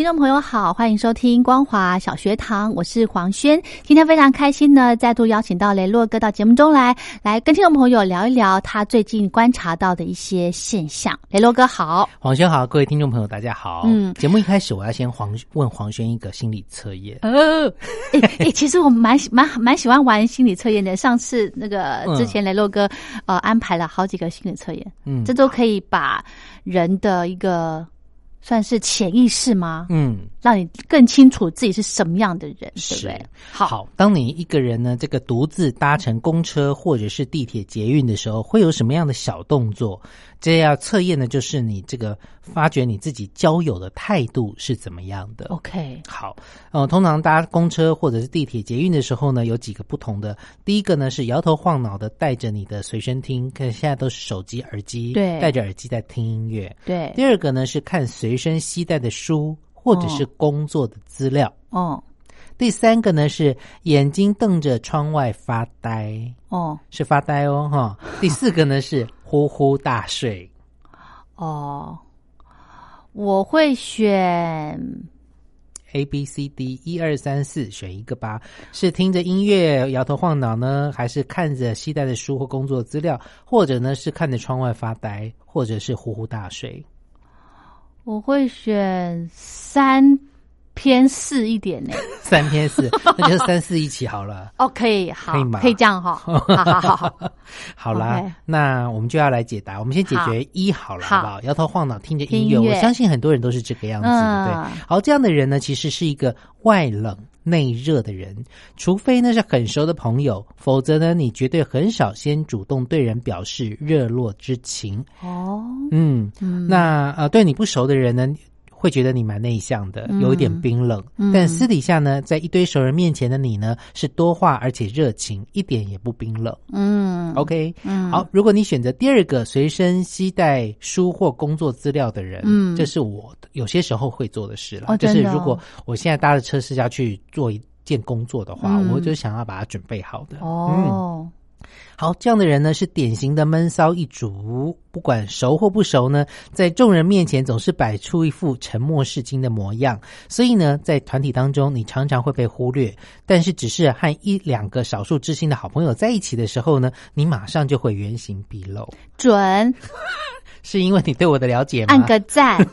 听众朋友好，欢迎收听光华小学堂，我是黄轩。今天非常开心呢，再度邀请到雷洛哥到节目中来，来跟听众朋友聊一聊他最近观察到的一些现象。雷洛哥好，黄轩好，各位听众朋友大家好。嗯节目一开始我要先黄问黄轩一个心理测验。呃，哎哎，其实我蛮喜蛮蛮喜欢玩心理测验的。上次那个嗯之前雷洛哥呃安排了好几个心理测验，嗯这都可以把人的一个算是潜意识吗？嗯，让你更清楚自己是什么样的人，对不是对？好。当你一个人呢，这个独自搭乘公车或者是地铁、捷运的时候，会有什么样的小动作？这要测验的就是你这个发觉你自己交友的态度是怎么样的。OK，好，呃，通常搭公车或者是地铁、捷运的时候呢，有几个不同的。第一个呢是摇头晃脑的带着你的随身听，看现在都是手机耳机，对戴着耳机在听音乐。对，第二个呢是看随身携带的书或者是工作的资料。哦第三个呢是眼睛瞪着窗外发呆，哦是发呆哦哈。第四个呢是呼呼大睡。哦，我会选 A B C D 一二三四，选一个吧。是听着音乐摇头晃脑呢，还是看着携带的书或工作资料，或者呢是看着窗外发呆，或者是呼呼大睡？我会选三偏四一点呢。三偏四，那就三四一起好了。哦，可以，好，可以吗可以这样哈，好好好好，好啦那我们就要来解答。我们先解决一好了，好好不好？摇头晃脑，听着音乐，音我相信很多人都是这个样子，嗯对。好，这样的人呢，其实是一个外冷内热的人，除非那是很熟的朋友，否则呢，你绝对很少先主动对人表示热络之情。哦，嗯，嗯，那呃，对你不熟的人呢，会觉得你蛮内向的，嗯。有一点冰冷。嗯。但私底下呢，在一堆熟人面前的你呢，是多话而且热情，一点也不冰冷。嗯。OK，嗯。好，如果你选择第二个随身携带书或工作资料的人，嗯。这是我有些时候会做的事了。就是如果我现在搭的车是要去做一件工作的话，嗯。我就想要把它准备好的。嗯，哦，好，这样的人呢是典型的闷骚一族，不管熟或不熟呢，在众人面前总是摆出一副沉默是金的模样。所以呢，在团体当中，你常常会被忽略。但是，只是和一两个少数知心的好朋友在一起的时候呢，你马上就会原形毕露。准，是因为你对我的了解吗？按个赞。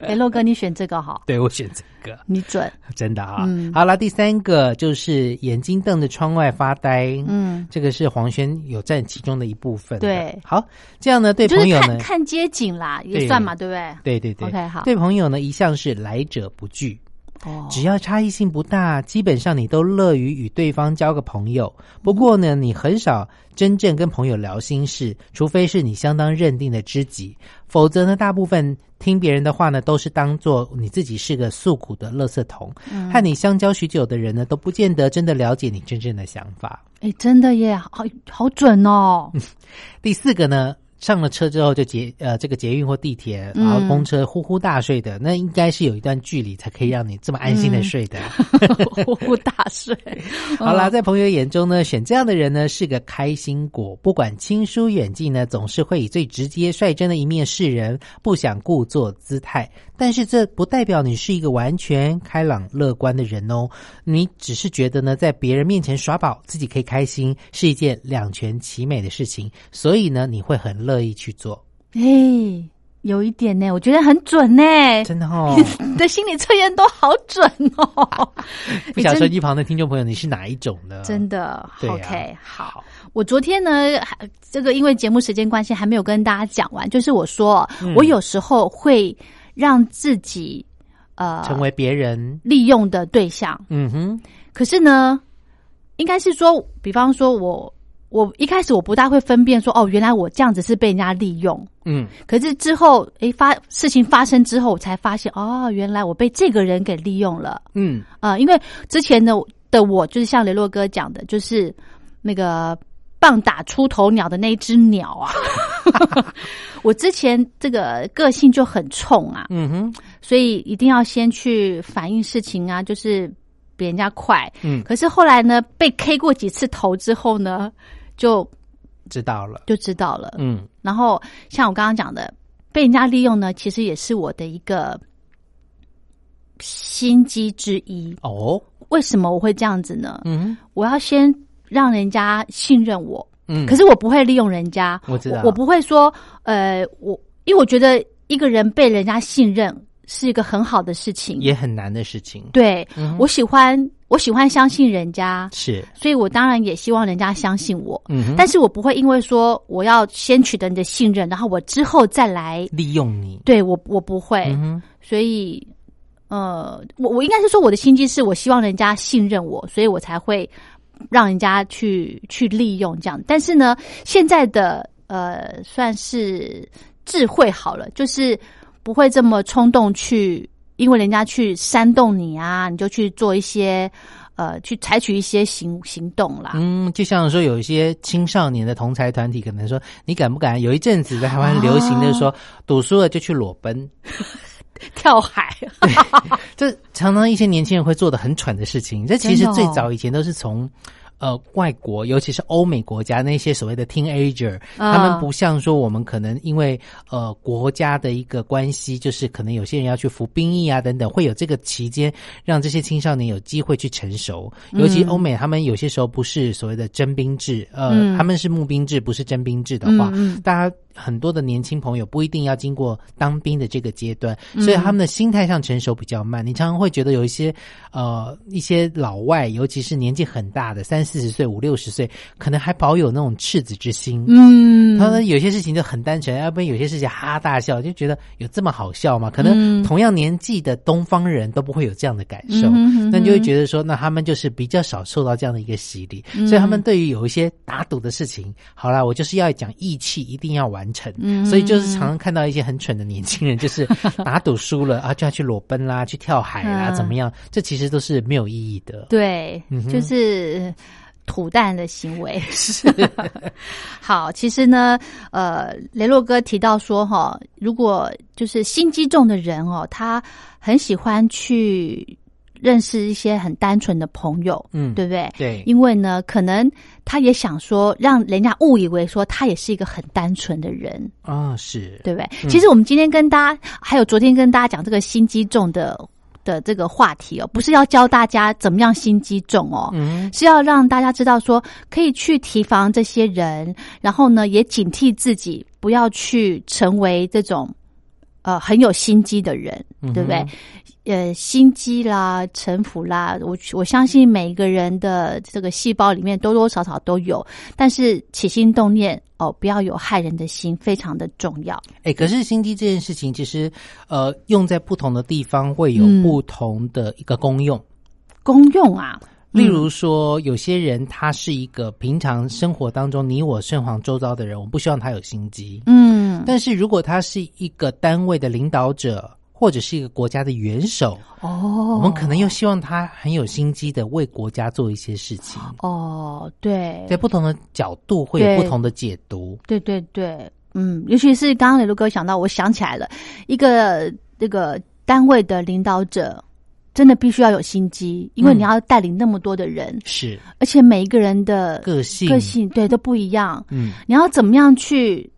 哎洛哥，你选这个好，对我选这个，你准，真的啊。嗯好了，第三个就是眼睛瞪着窗外发呆。嗯，这个是黄轩有占其中的一部分。对好，这样呢，对朋友呢，看看街景啦，也算嘛，对不对？对对对 OK，好对朋友呢，一向是来者不拒，哦，只要差异性不大，基本上你都乐于与对方交个朋友。不过呢，你很少真正跟朋友聊心事，除非是你相当认定的知己，否则呢，大部分听别人的话呢，都是当做你自己是个诉苦的垃圾桶。嗯和你相交许久的人呢，都不见得真的了解你真正的想法。哎，真的耶，好好准哦。第四个呢，上了车之后就捷呃这个捷运或地铁，嗯然后公车呼呼大睡的，那应该是有一段距离才可以让你这么安心的睡的。呼呼大睡。好啦，在朋友眼中呢，选这样的人呢是个开心果，不管亲疏远近呢，总是会以最直接率真的一面示人，不想故作姿态。但是这不代表你是一个完全开朗乐观的人哦，你只是觉得呢，在别人面前耍宝，自己可以开心，是一件两全其美的事情，所以呢，你会很乐意去做。哎，有一点呢，我觉得很准呢。真的哦，你的心理测验都好准哦。不晓得说一旁的听众朋友，你是哪一种呢？真的啊，OK，好。我昨天呢，还这个因为节目时间关系，还没有跟大家讲完。就是我说，嗯我有时候会让自己呃成为别人，利用的对象，嗯哼，可是呢，应该是说，比方说我我一开始我不大会分辨说，哦，原来我这样子是被人家利用。嗯，可是之后，诶，发事情发生之后，我才发现，哦，原来我被这个人给利用了。嗯，啊、因为之前的的我就是像雷洛哥讲的，就是那个棒打出头鸟的那一只鸟啊。我之前这个个性就很冲啊，嗯哼，所以一定要先去反映事情啊，就是比人家快。嗯，可是后来呢，被 K 过几次头之后呢，就知道了，就知道了。嗯然后像我刚刚讲的，被人家利用呢，其实也是我的一个心机之一。哦，为什么我会这样子呢？嗯我要先让人家信任我，嗯，可是我不会利用人家。我知道。我不会说，呃，我因为我觉得一个人被人家信任是一个很好的事情。也很难的事情，对、嗯我喜欢，我喜欢相信人家，是，所以我当然也希望人家相信我。嗯，但是我不会因为说我要先取得你的信任，然后我之后再来利用你，对我，我不会。嗯，所以，呃，我我应该是说我的心机是我希望人家信任我，所以我才会让人家去去利用这样。但是呢，现在的呃算是智慧好了，就是不会这么冲动去，因为人家去煽动你啊，你就去做一些呃去采取一些行行动啦。嗯，就像说有一些青少年的同才团体，可能说你敢不敢？有一阵子在台湾流行的说，赌输了就去裸奔，跳海，这常常一些年轻人会做的很蠢的事情。这其实最早以前都是从。呃，外国尤其是欧美国家那些所谓的 teenager，、啊。他们不像说我们可能因为呃国家的一个关系，就是可能有些人要去服兵役啊等等，会有这个期间让这些青少年有机会去成熟。尤其欧美，他们有些时候不是所谓的征兵制，呃，嗯。他们是募兵制，不是征兵制的话，嗯嗯。大家很多的年轻朋友不一定要经过当兵的这个阶段，嗯。所以他们的心态上成熟比较慢。你常常会觉得有一些呃一些老外，尤其是年纪很大的三四十岁、五六十岁，可能还保有那种赤子之心。嗯。他说有些事情就很单纯，要不然有些事情哈哈大笑，就觉得有这么好笑吗？可能嗯。同样年纪的东方人都不会有这样的感受，那你就会觉得说，那他们就是比较少受到这样的一个洗礼，嗯。所以他们对于有一些打赌的事情，好啦，我就是要讲义气，一定要完成，嗯。所以就是常常看到一些很蠢的年轻人，就是打赌输了啊，就要去裸奔啦，去跳海啦，嗯。怎么样？这其实都是没有意义的。对，就是土蛋的行为。是好，其实呢，呃，雷洛哥提到说，哈，如果就是心机重的人哦，他很喜欢去认识一些很单纯的朋友，嗯对不对？对，因为呢，可能他也想说，让人家误以为说他也是一个很单纯的人，啊、是，对不对？其实我们今天跟大家，还有昨天跟大家讲这个心机重的的这个话题哦，不是要教大家怎么样心机重哦，嗯。是要让大家知道说可以去提防这些人，然后呢也警惕自己不要去成为这种呃很有心机的人，对不对？呃，心机啦、城府啦，我我相信每一个人的这个细胞里面多多少少都有，但是起心动念哦，不要有害人的心，非常的重要。哎，可是心机这件事情，其实呃，用在不同的地方会有嗯不同的一个功用。功用啊，例如说，有些人他是一个平常生活当中你我身旁周遭的人，我不希望他有心机。嗯，但是如果他是一个单位的领导者，或者是一个国家的元首，哦，我们可能又希望他很有心机的为国家做一些事情。哦，对，在不同的角度会有不同的解读。对对对，嗯，尤其是刚刚雷路哥想到，我想起来了，一个这个单位的领导者。真的必须要有心机，因为嗯你要带领那么多的人，是而且每一个人的个性，个性对都不一样。嗯，你要怎么样去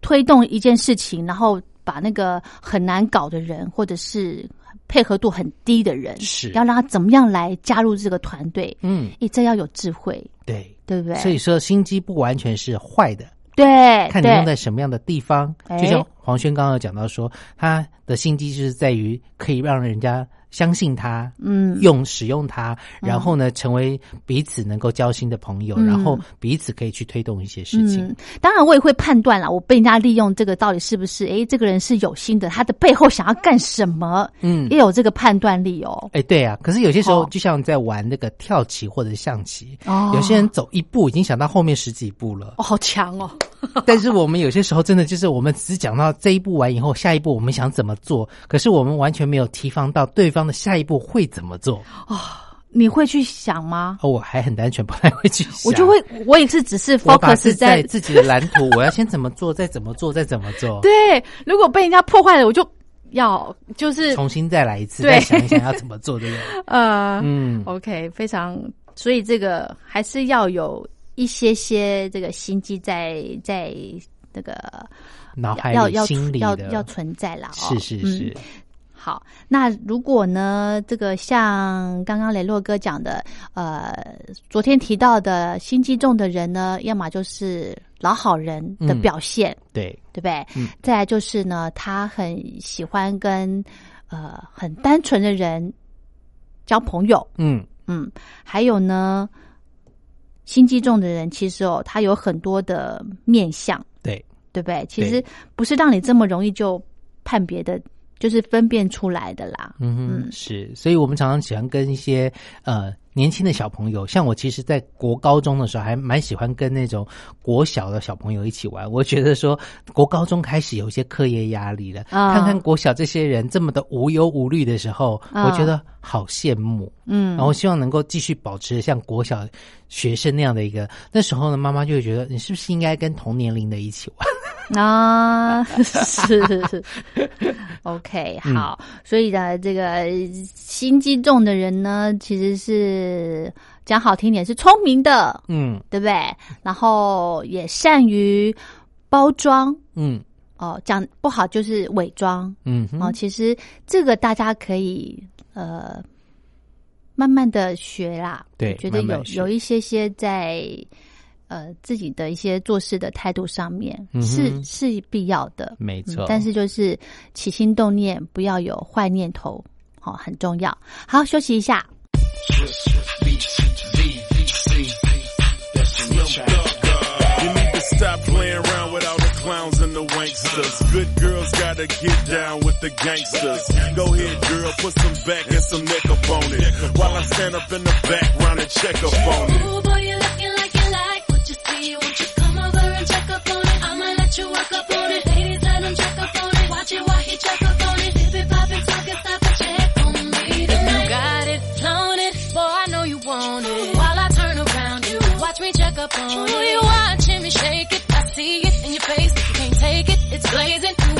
推动一件事情，然后把那个很难搞的人，或者是配合度很低的人，是要让他怎么样来加入这个团队？嗯，诶，这要有智慧，对。对不对？所以说，心机不完全是坏的，对，看你用在什么样的地方。哎就像黄轩刚刚有讲到说，他的心机就是在于可以让人家相信他，嗯，用使用它，然后呢，成为彼此能够交心的朋友，嗯然后彼此可以去推动一些事情。嗯，当然我也会判断啦，我被人家利用这个到底是不是？诶，这个人是有心的，他的背后想要干什么？嗯也有这个判断力哦。哎，对啊，可是有些时候哦就像在玩那个跳棋或者象棋，哦有些人走一步已经想到后面十几步了，哦，好强哦。但是我们有些时候真的就是我们只讲到这一步完以后，下一步我们想怎么做，可是我们完全没有提防到对方的下一步会怎么做。你会去想吗？哦，我还很单纯，不太会去想，我就会，我也是只是 focus 在在自己的蓝图，我要先怎么做，再怎么做，再怎么做，对。如果被人家破坏了，我就要就是重新再来一次，对再想一想要怎么做，对不对？呃，嗯，OK，非常，所以这个还是要有一些些这个心机在在那个脑海里、要要要要存在了。哦。是是嗯。是，好，那如果呢，这个像刚刚雷洛哥讲的，呃，昨天提到的心机重的人呢，要么就是老好人的嗯表现，对，对不对？嗯。再来就是呢，他很喜欢跟呃很单纯的人交朋友，嗯，嗯，还有呢，心机重的人其实哦，他有很多的面相，对，对不对？其实不是让你这么容易就判别的，就是分辨出来的啦。嗯哼，嗯是，所以我们常常喜欢跟一些呃年轻的小朋友，像我其实，在国高中的时候，还蛮喜欢跟那种国小的小朋友一起玩。我觉得说，国高中开始有一些课业压力了，啊看看国小这些人这么的无忧无虑的时候，啊我觉得好羡慕。嗯，然后希望能够继续保持像国小学生那样的一个。那时候呢，妈妈就会觉得你是不是应该跟同年龄的一起玩？啊，是是是，OK，嗯。好，所以呢，这个心机重的人呢，其实是讲好听点是聪明的，嗯。对不对？然后也善于包装。嗯。哦，讲不好就是伪装。嗯哦。其实这个大家可以呃慢慢的学啦，对觉得有有一些些在呃自己的一些做事的态度上面、嗯是是必要的，没错。嗯但是就是起心动念不要有坏念头，哦，很重要。好，休息一下。Clowns and the wanksters. Good girls gotta get down with the gangsters. Go ahead, girl, put some back and some neck up on it. While I stand up in the background and check up on it. went through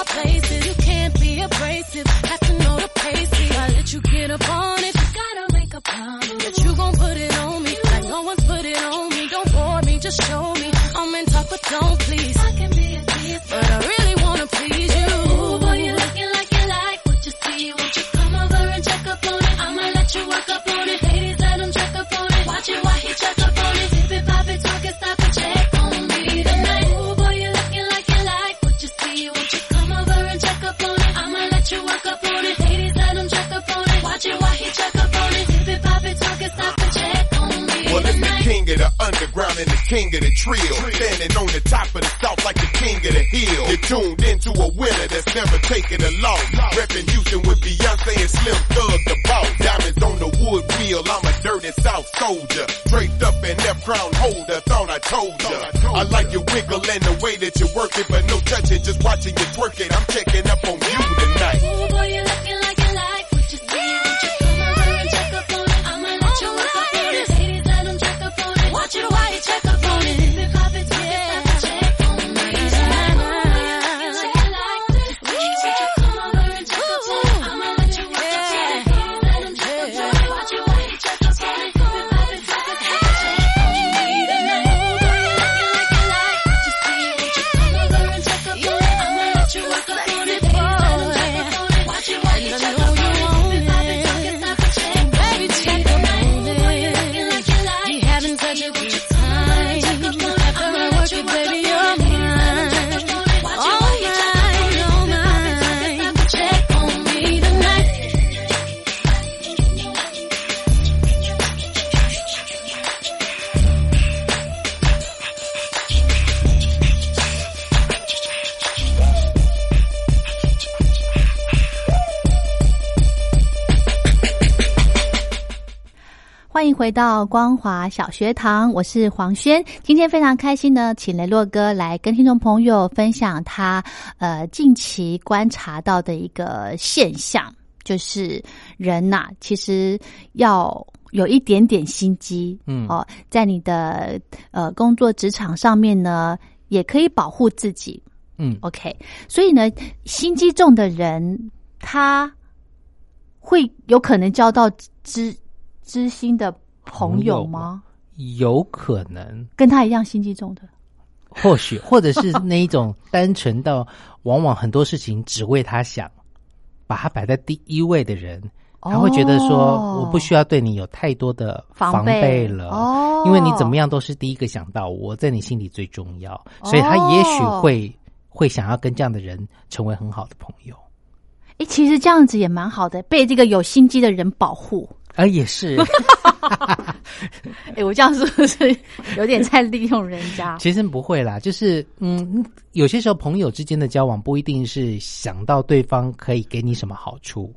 more places. You can't be abrasive. Have to know the pace. I let you get up on it. You gotta make a promise that you gon' put it on me. Like no one's put it on me. Don't bore me, just show me. I'm in talk, but don't please. Trill. Standing on the top of the south like the king of the hill. You're tuned into a winner that's never taken a loss. Reppin' Houston with Beyonce and Slim Thug the boss. Diamonds on the wood wheel, I'm a dirty south soldier. Draped up in that crown holder, thought I told ya. I like your wiggle and the way that you work it, but no touching, just watching you twerk it. I'm 欢迎回到光华小学堂，我是黄轩。今天非常开心呢，请雷洛哥来跟听众朋友分享他呃近期观察到的一个现象，就是人呐、其实要有一点点心机，嗯哦，在你的呃工作职场上面呢，也可以保护自己。嗯 OK，所以呢，心机重的人，他会有可能交到知知心的朋友吗？有可能，跟他一样心机重的，或许或者是 那一种单纯到往往很多事情只为他想，把他摆在第一位的人，他会觉得说哦。我不需要对你有太多的防防备备了，哦。因为你怎么样都是第一个想到我，在你心里最重要，所以他也许会、会想要跟这样的人成为很好的朋友，哎，其实这样子也蛮好的，被这个有心机的人保护。而也是。诶，我这样是不是有点在利用人家？其实不会啦，就是嗯，有些时候朋友之间的交往不一定是想到对方可以给你什么好处。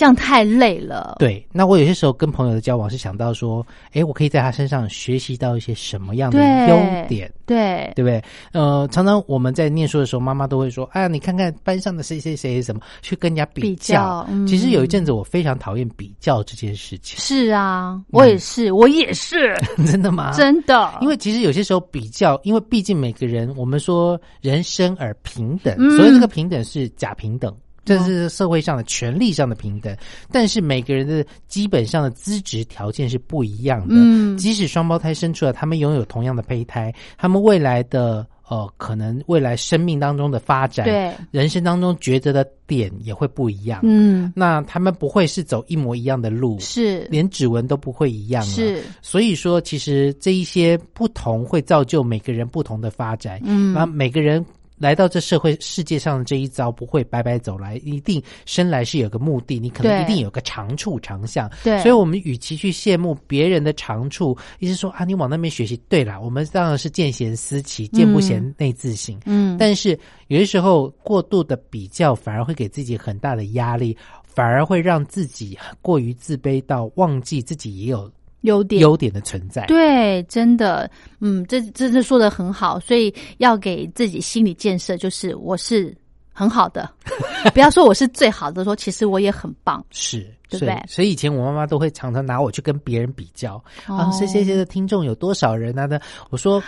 这样太累了。对，那我有些时候跟朋友的交往是想到说，哎，我可以在他身上学习到一些什么样的优点，对对不对？呃，常常我们在念书的时候，妈妈都会说，啊，你看看班上的谁谁谁什么，去跟人家比比较嗯其实有一阵子我非常讨厌比较这件事情，是啊，我也是，我也是，真的吗？真的。因为其实有些时候比较，因为毕竟每个人，我们说人生而平等，嗯所以这个平等是假平等。这是社会上的权利上的平等，但是每个人的基本上的资质条件是不一样的。嗯即使双胞胎生出来，他们拥有同样的胚胎，他们未来的呃，可能未来生命当中的发展，对，人生当中抉择的点也会不一样。嗯，那他们不会是走一模一样的路，是连指纹都不会一样、啊。是，所以说，其实这一些不同会造就每个人不同的发展。嗯那每个人来到这社会世界上的这一遭，不会白白走来，一定生来是有个目的，你可能一定有个长处长项。对所以我们与其去羡慕别人的长处，一直说啊，你往那边学习，对啦，我们当然是见贤思齐，见不贤内自省。嗯，但是有些时候过度的比较，反而会给自己很大的压力，反而会让自己过于自卑到忘记自己也有优点优点的存在。对，真的，嗯，这真的说的很好，所以要给自己心理建设，就是我是很好的，不要说我是最好的，说其实我也很棒。是，对不所以对所以以前我妈妈都会常常拿我去跟别人比较、啊，哦谁谁谁的听众有多少人啊？的，我说。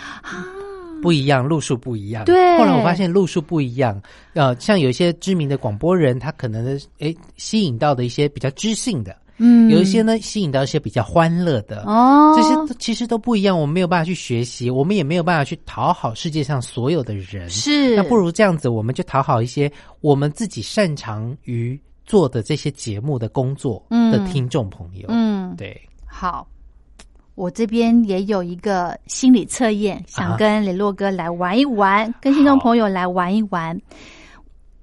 不一样，路数不一样。对后来我发现路数不一样，呃，像有一些知名的广播人，他可能诶吸引到的一些比较知性的，嗯，有一些呢吸引到一些比较欢乐的，哦，这些其实都不一样，我们没有办法去学习，我们也没有办法去讨好世界上所有的人。是。那不如这样子，我们就讨好一些我们自己擅长于做的这些节目的工作嗯。的听众朋友。嗯，对，好。我这边也有一个心理测验，想啊跟雷洛哥来玩一玩，跟听众朋友来玩一玩。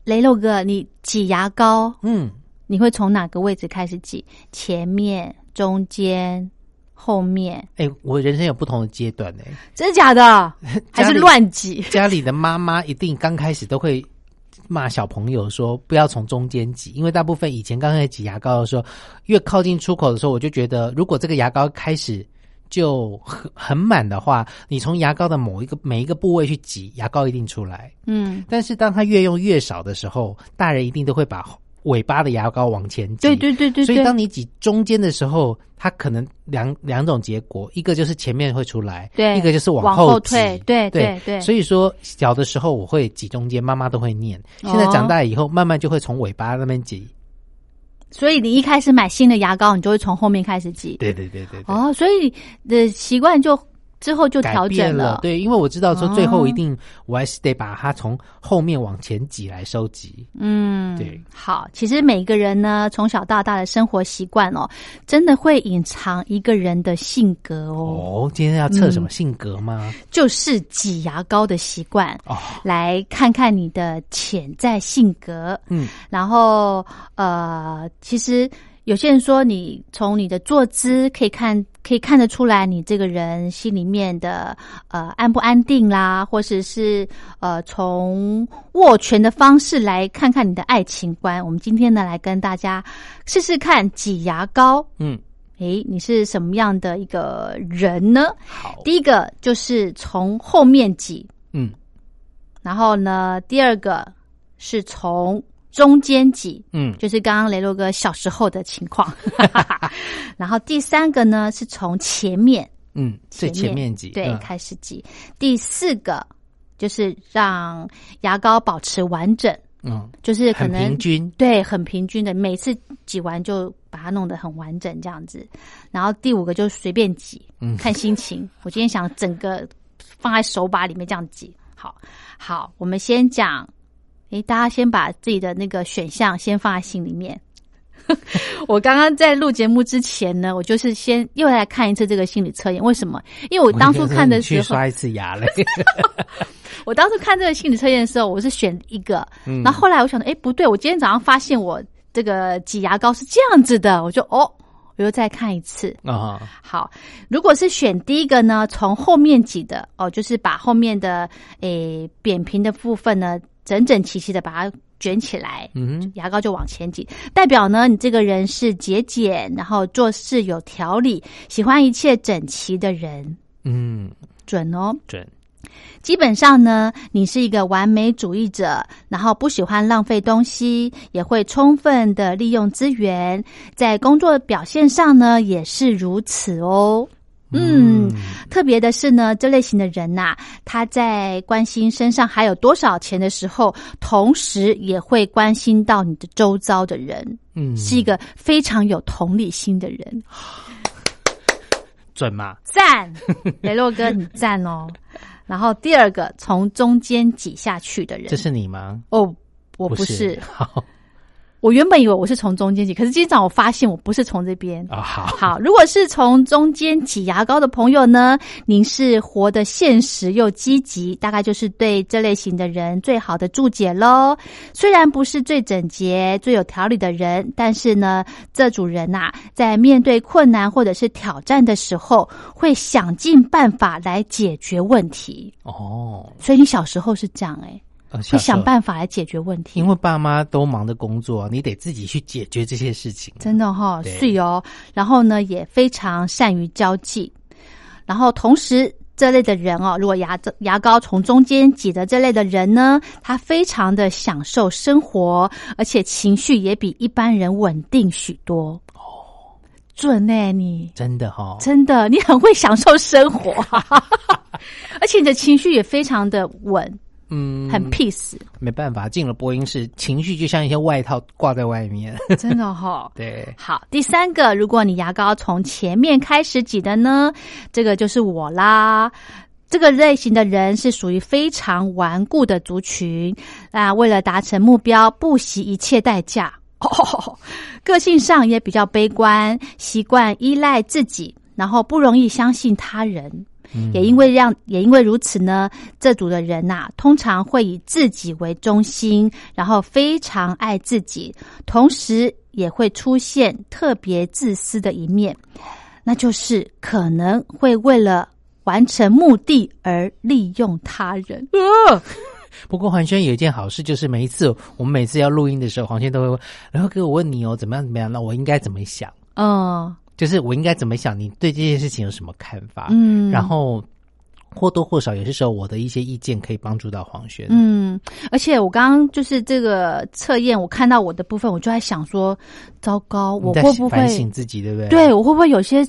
雷洛哥，你挤牙膏，嗯，你会从哪个位置开始挤？前面、中间、后面，哎、我人生有不同的阶段呢、真的假的？还是乱挤？家里的妈妈一定刚开始都会骂小朋友说不要从中间挤，因为大部分以前刚开始挤牙膏的时候，越靠近出口的时候，我就觉得如果这个牙膏开始就很很满的话，你从牙膏的某一个每一个部位去挤，牙膏一定出来。嗯，但是当它越用越少的时候，大人一定都会把尾巴的牙膏往前挤。对对对对所以，当你挤中间的时候，它可能两两种结果，一个就是前面会出来，对一个就是往后退对对对对所以说小的时候我会挤中间，妈妈都会念。现在哦长大以后，慢慢就会从尾巴那边挤。所以你一开始买新的牙膏，你就会从后面开始挤。对对对对对。哦，所以的习惯就之后就改调整变了，对，因为我知道说哦最后一定我还是得把它从后面往前挤来收集。嗯，对，好，其实每个人呢，从小到大的生活习惯哦，真的会隐藏一个人的性格哦，哦，今天要测什么嗯性格吗？就是挤牙膏的习惯，哦，来看看你的潜在性格。嗯，然后呃，其实有些人说，你从你的坐姿可以看，可以看得出来你这个人心里面的呃安不安定啦，或者是呃从握拳的方式来看看你的爱情观。我们今天呢，来跟大家试试看挤牙膏。嗯，诶，你是什么样的一个人呢？好，第一个就是从后面挤，嗯然后呢，第二个是从中间挤，嗯就是刚刚雷洛哥小时候的情况。然后第三个呢是从前面嗯，最前面挤，对、嗯开始挤。第四个就是让牙膏保持完整，嗯，就是可很能平均，对很平均的，每次挤完就把它弄得很完整这样子。然后第五个就是随便挤，嗯看心情。我今天想整个放在手把里面这样挤。好，好，我们先讲，诶，大家先把自己的那个选项先放在心里面。我刚刚在录节目之前呢，我就是先又来看一次这个心理测验。为什么？因为我当初看的时候，去刷一次牙嘞，我当初看这个心理测验的时候，我是选一个，嗯然后后来我想到，哎，不对，我今天早上发现我这个挤牙膏是这样子的，我就哦，我又再看一次。啊，好，如果是选第一个呢，从后面挤的哦，就是把后面的诶扁平的部分呢，整整齐齐的把它卷起来，嗯，牙膏就往前挤，代表呢你这个人是节俭，然后做事有条理，喜欢一切整齐的人，嗯，准哦。准，基本上呢，你是一个完美主义者，然后不喜欢浪费东西，也会充分的利用资源，在工作表现上呢也是如此哦。嗯，特别的是呢，这类型的人呐、他在关心身上还有多少钱的时候，同时也会关心到你的周遭的人，嗯，是一个非常有同理心的人。准吗？赞，雷洛哥你赞哦。然后第二个，从中间挤下去的人，这是你吗？哦，我不不是，好我原本以为我是从中间挤，可是今天早上我发现我不是从这边。啊，好，好，如果是从中间挤牙膏的朋友呢，您是活得现实又积极，大概就是对这类型的人最好的注解喽。虽然不是最整洁、最有条理的人，但是呢，这组人呐、在面对困难或者是挑战的时候，会想尽办法来解决问题。哦，所以你小时候是这样哎、呃会想法，办法来解决问题。因为爸妈都忙着工作，你得自己去解决这些事情。真的哈、对是哦。然后呢，也非常善于交际。然后同时，这类的人哦，如果牙牙膏从中间挤的这类的人呢，他非常的享受生活，而且情绪也比一般人稳定许多。哦，准呢、你真的哈、哦，真的，你很会享受生活，而且你的情绪也非常的稳，嗯，很 peace，、没办法，进了播音室，情绪就像一些外套挂在外面。真的哈、对，好，第三个，如果你牙膏从前面开始挤的呢，这个就是我啦。这个类型的人是属于非常顽固的族群啊，为了达成目标，不惜一切代价。哦，个性上也比较悲观，习惯依赖自己，然后不容易相信他人。也因为让，也因为如此呢，这组的人呐、通常会以自己为中心，然后非常爱自己，同时也会出现特别自私的一面。那就是可能会为了完成目的而利用他人。呃，不过黄轩有一件好事，就是每一次我们每次要录音的时候，黄轩都会问，然后给我问你哦，怎么样怎么样，那我应该怎么想？嗯就是我应该怎么想？你对这件事情有什么看法？嗯，然后或多或少，有些时候我的一些意见可以帮助到黄轩。嗯，而且我刚刚就是这个测验，我看到我的部分，我就在想说，糟糕，我会不会反省自己，对不对？对我会不会有些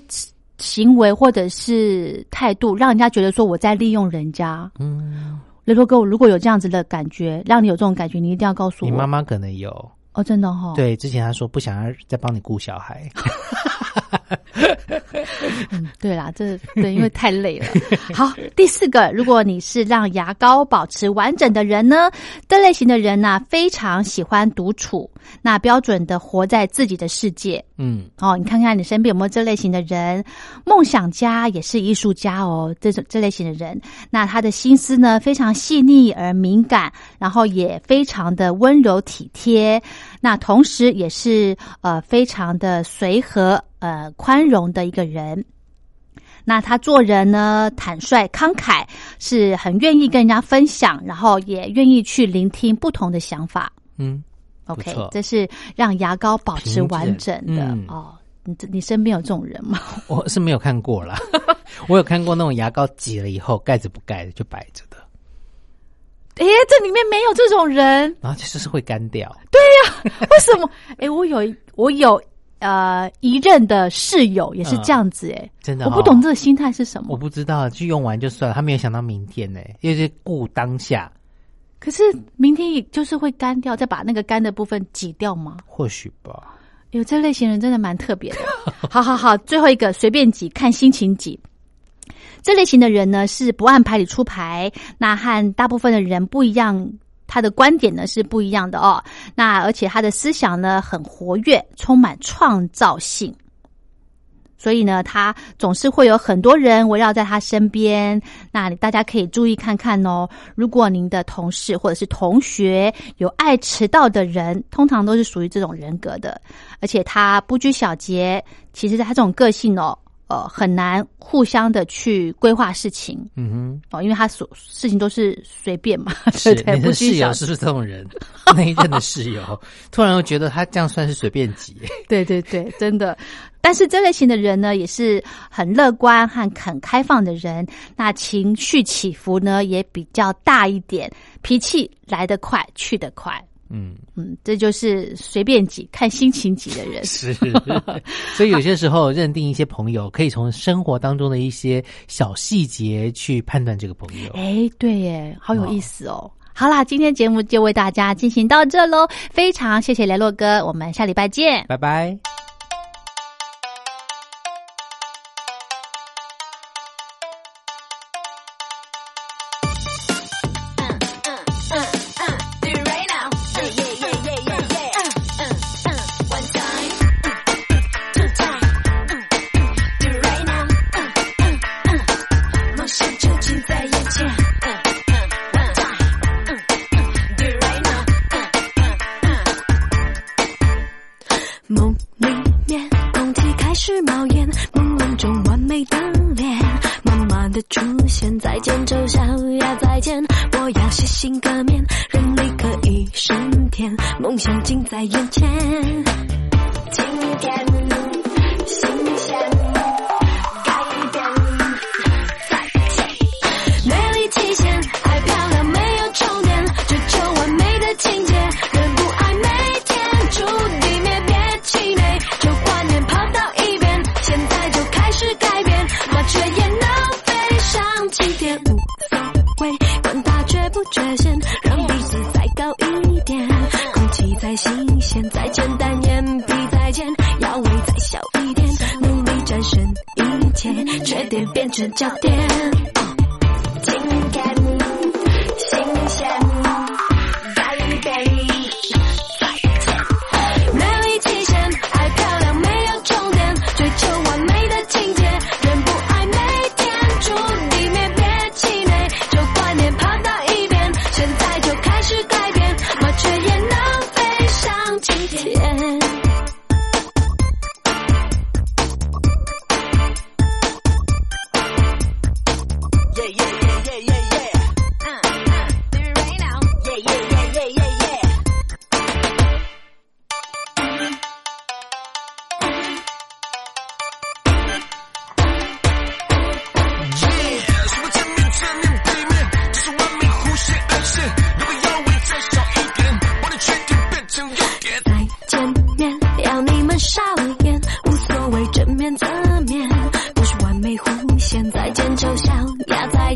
行为或者是态度，让人家觉得说我在利用人家？嗯，雷洛哥，如果有这样子的感觉，让你有这种感觉，你一定要告诉我。你妈妈可能有。哦，真的哈、哦，对，之前她说不想要再帮你顾小孩。嗯，对啦，这对，因为太累了。好，第四个，如果你是让牙膏保持完整的人呢，这类型的人呢、非常喜欢独处，那标准的活在自己的世界。嗯，哦，你看看你身边有没有这类型的人？梦想家也是艺术家哦，这种这类型的人，那他的心思呢非常细腻而敏感，然后也非常的温柔体贴，那同时也是呃非常的随和呃宽容的一个人。那他做人呢，坦率慷慨，是很愿意跟人家分享，然后也愿意去聆听不同的想法。嗯，OK，这是让牙膏保持完整的、嗯哦。你这你身边有这种人吗？我是没有看过啦，我有看过那种牙膏挤了以后盖子不盖的就摆着的，诶，这里面没有这种人，然后就是会干掉。对呀为什么？诶，我有我有呃一任的室友也是这样子、哎，真的、我不懂这个心态是什么我。不知道，就用完就算了，他没有想到明天呢，因为是顾当下，可是明天也就是会干掉，再把那个干的部分挤掉吗？或许吧。有这类型人真的蛮特别的。好好好，最后一个随便挤，看心情挤。这类型的人呢是不按牌理出牌，那和大部分的人不一样。他的观点呢是不一样的哦，那而且他的思想呢很活跃，充满创造性，所以呢，他总是会有很多人围绕在他身边。那大家可以注意看看哦，如果您的同事或者是同学有爱迟到的人，通常都是属于这种人格的，而且他不拘小节。其实他这种个性哦，呃，很难互相的去规划事情嗯哼哦，因为他所事情都是随便嘛，是对对，你的室友是不是这种人？那一任的室友，突然又觉得他这样算是随便挤，对对对，真的。但是这类型的人呢，也是很乐观和很开放的人。那情绪起伏呢，也比较大一点，脾气来得快，去得快。嗯，嗯，这就是随便挤，看心情挤的人。是，所以有些时候认定一些朋友，可以从生活当中的一些小细节去判断这个朋友。哎，对耶，好有意思哦。好啦，今天节目就为大家进行到这喽，非常谢谢雷洛哥，我们下礼拜见。拜拜。梦里面，空气开始冒烟，朦胧中完美的脸，慢慢的出现，再见丑小鸭，再见，我要洗心革面，人力可以升天，梦想近在眼前。成焦点。